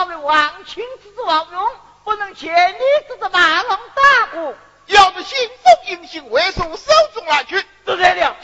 作为王亲之子王勇，不能千里之子马龙大鼓，要是心中英雄会从，手中拿去，这得了，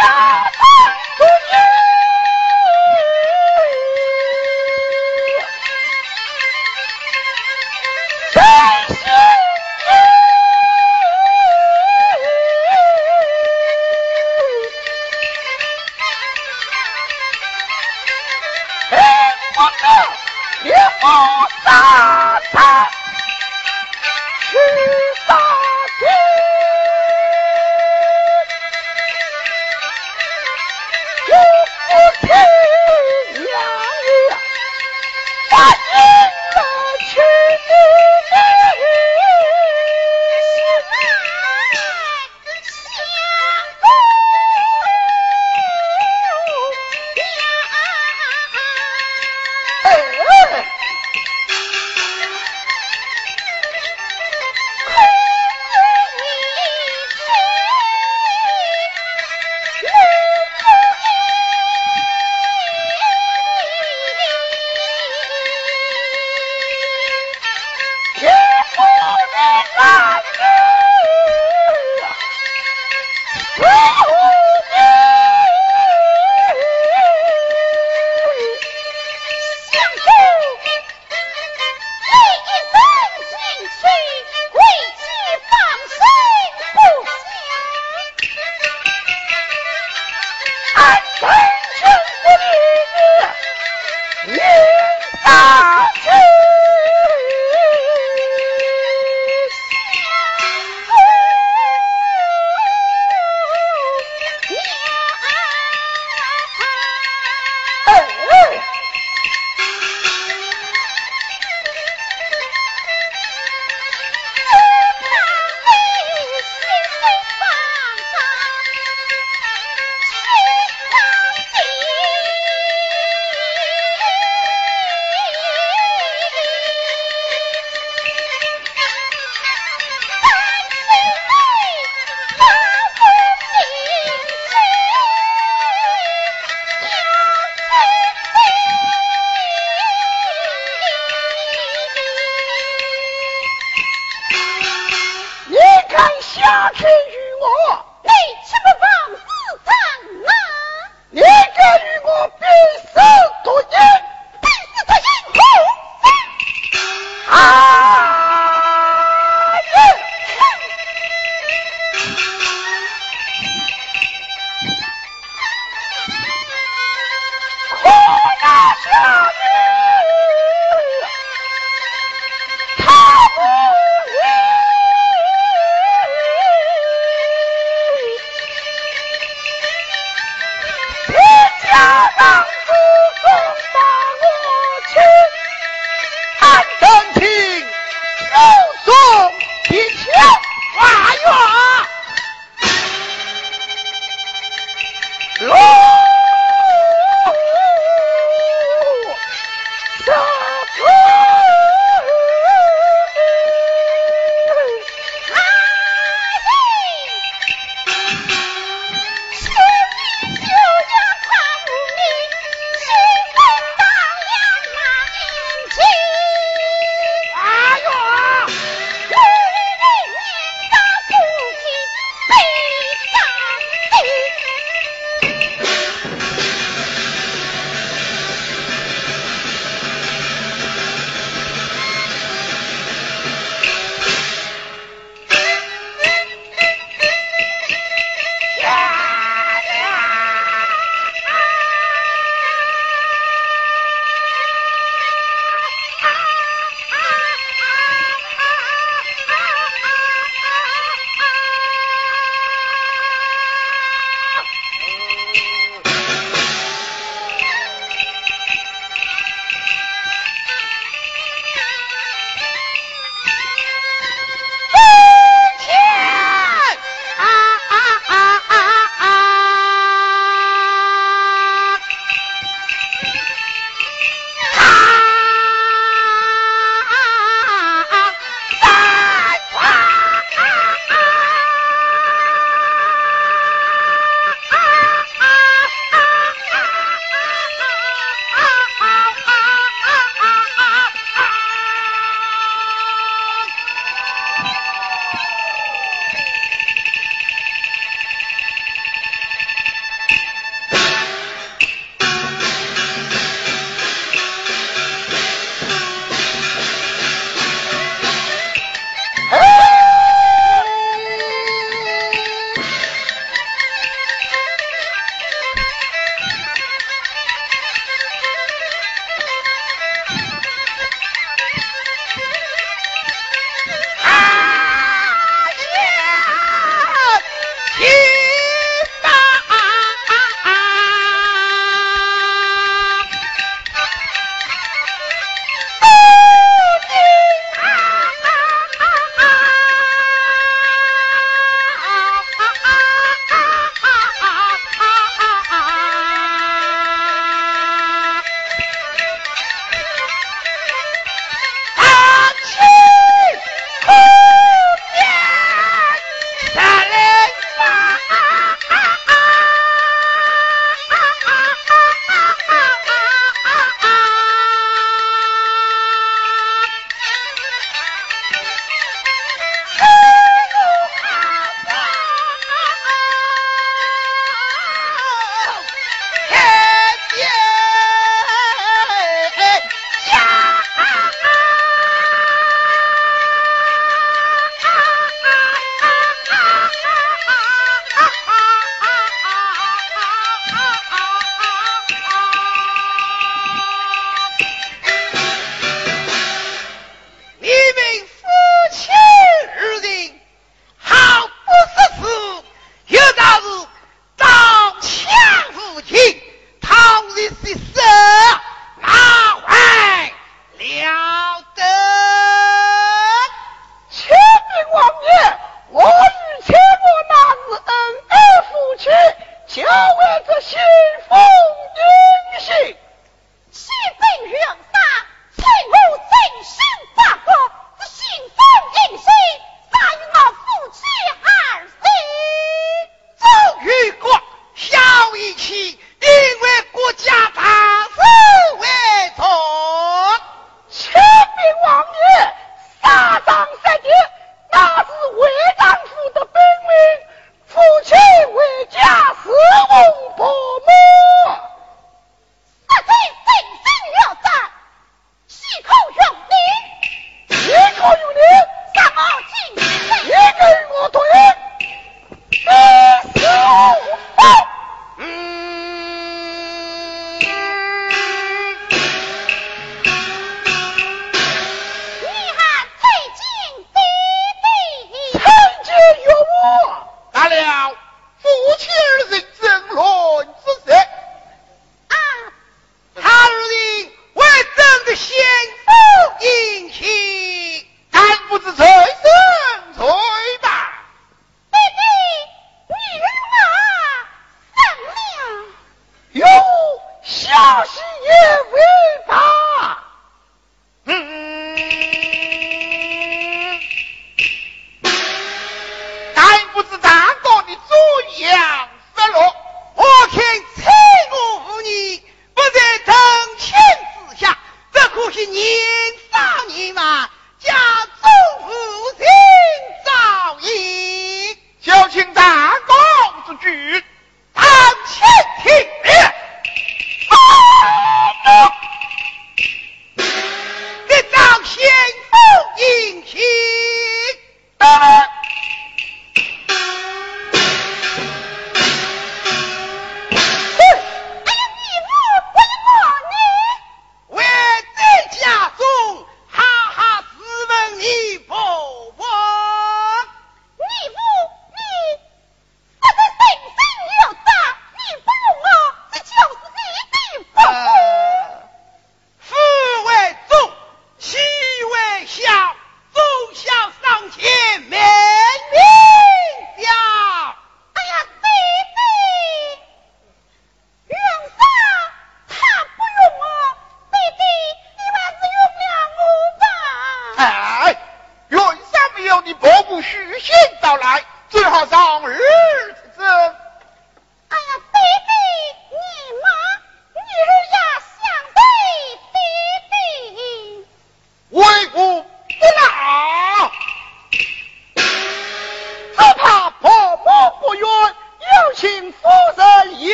娘啊！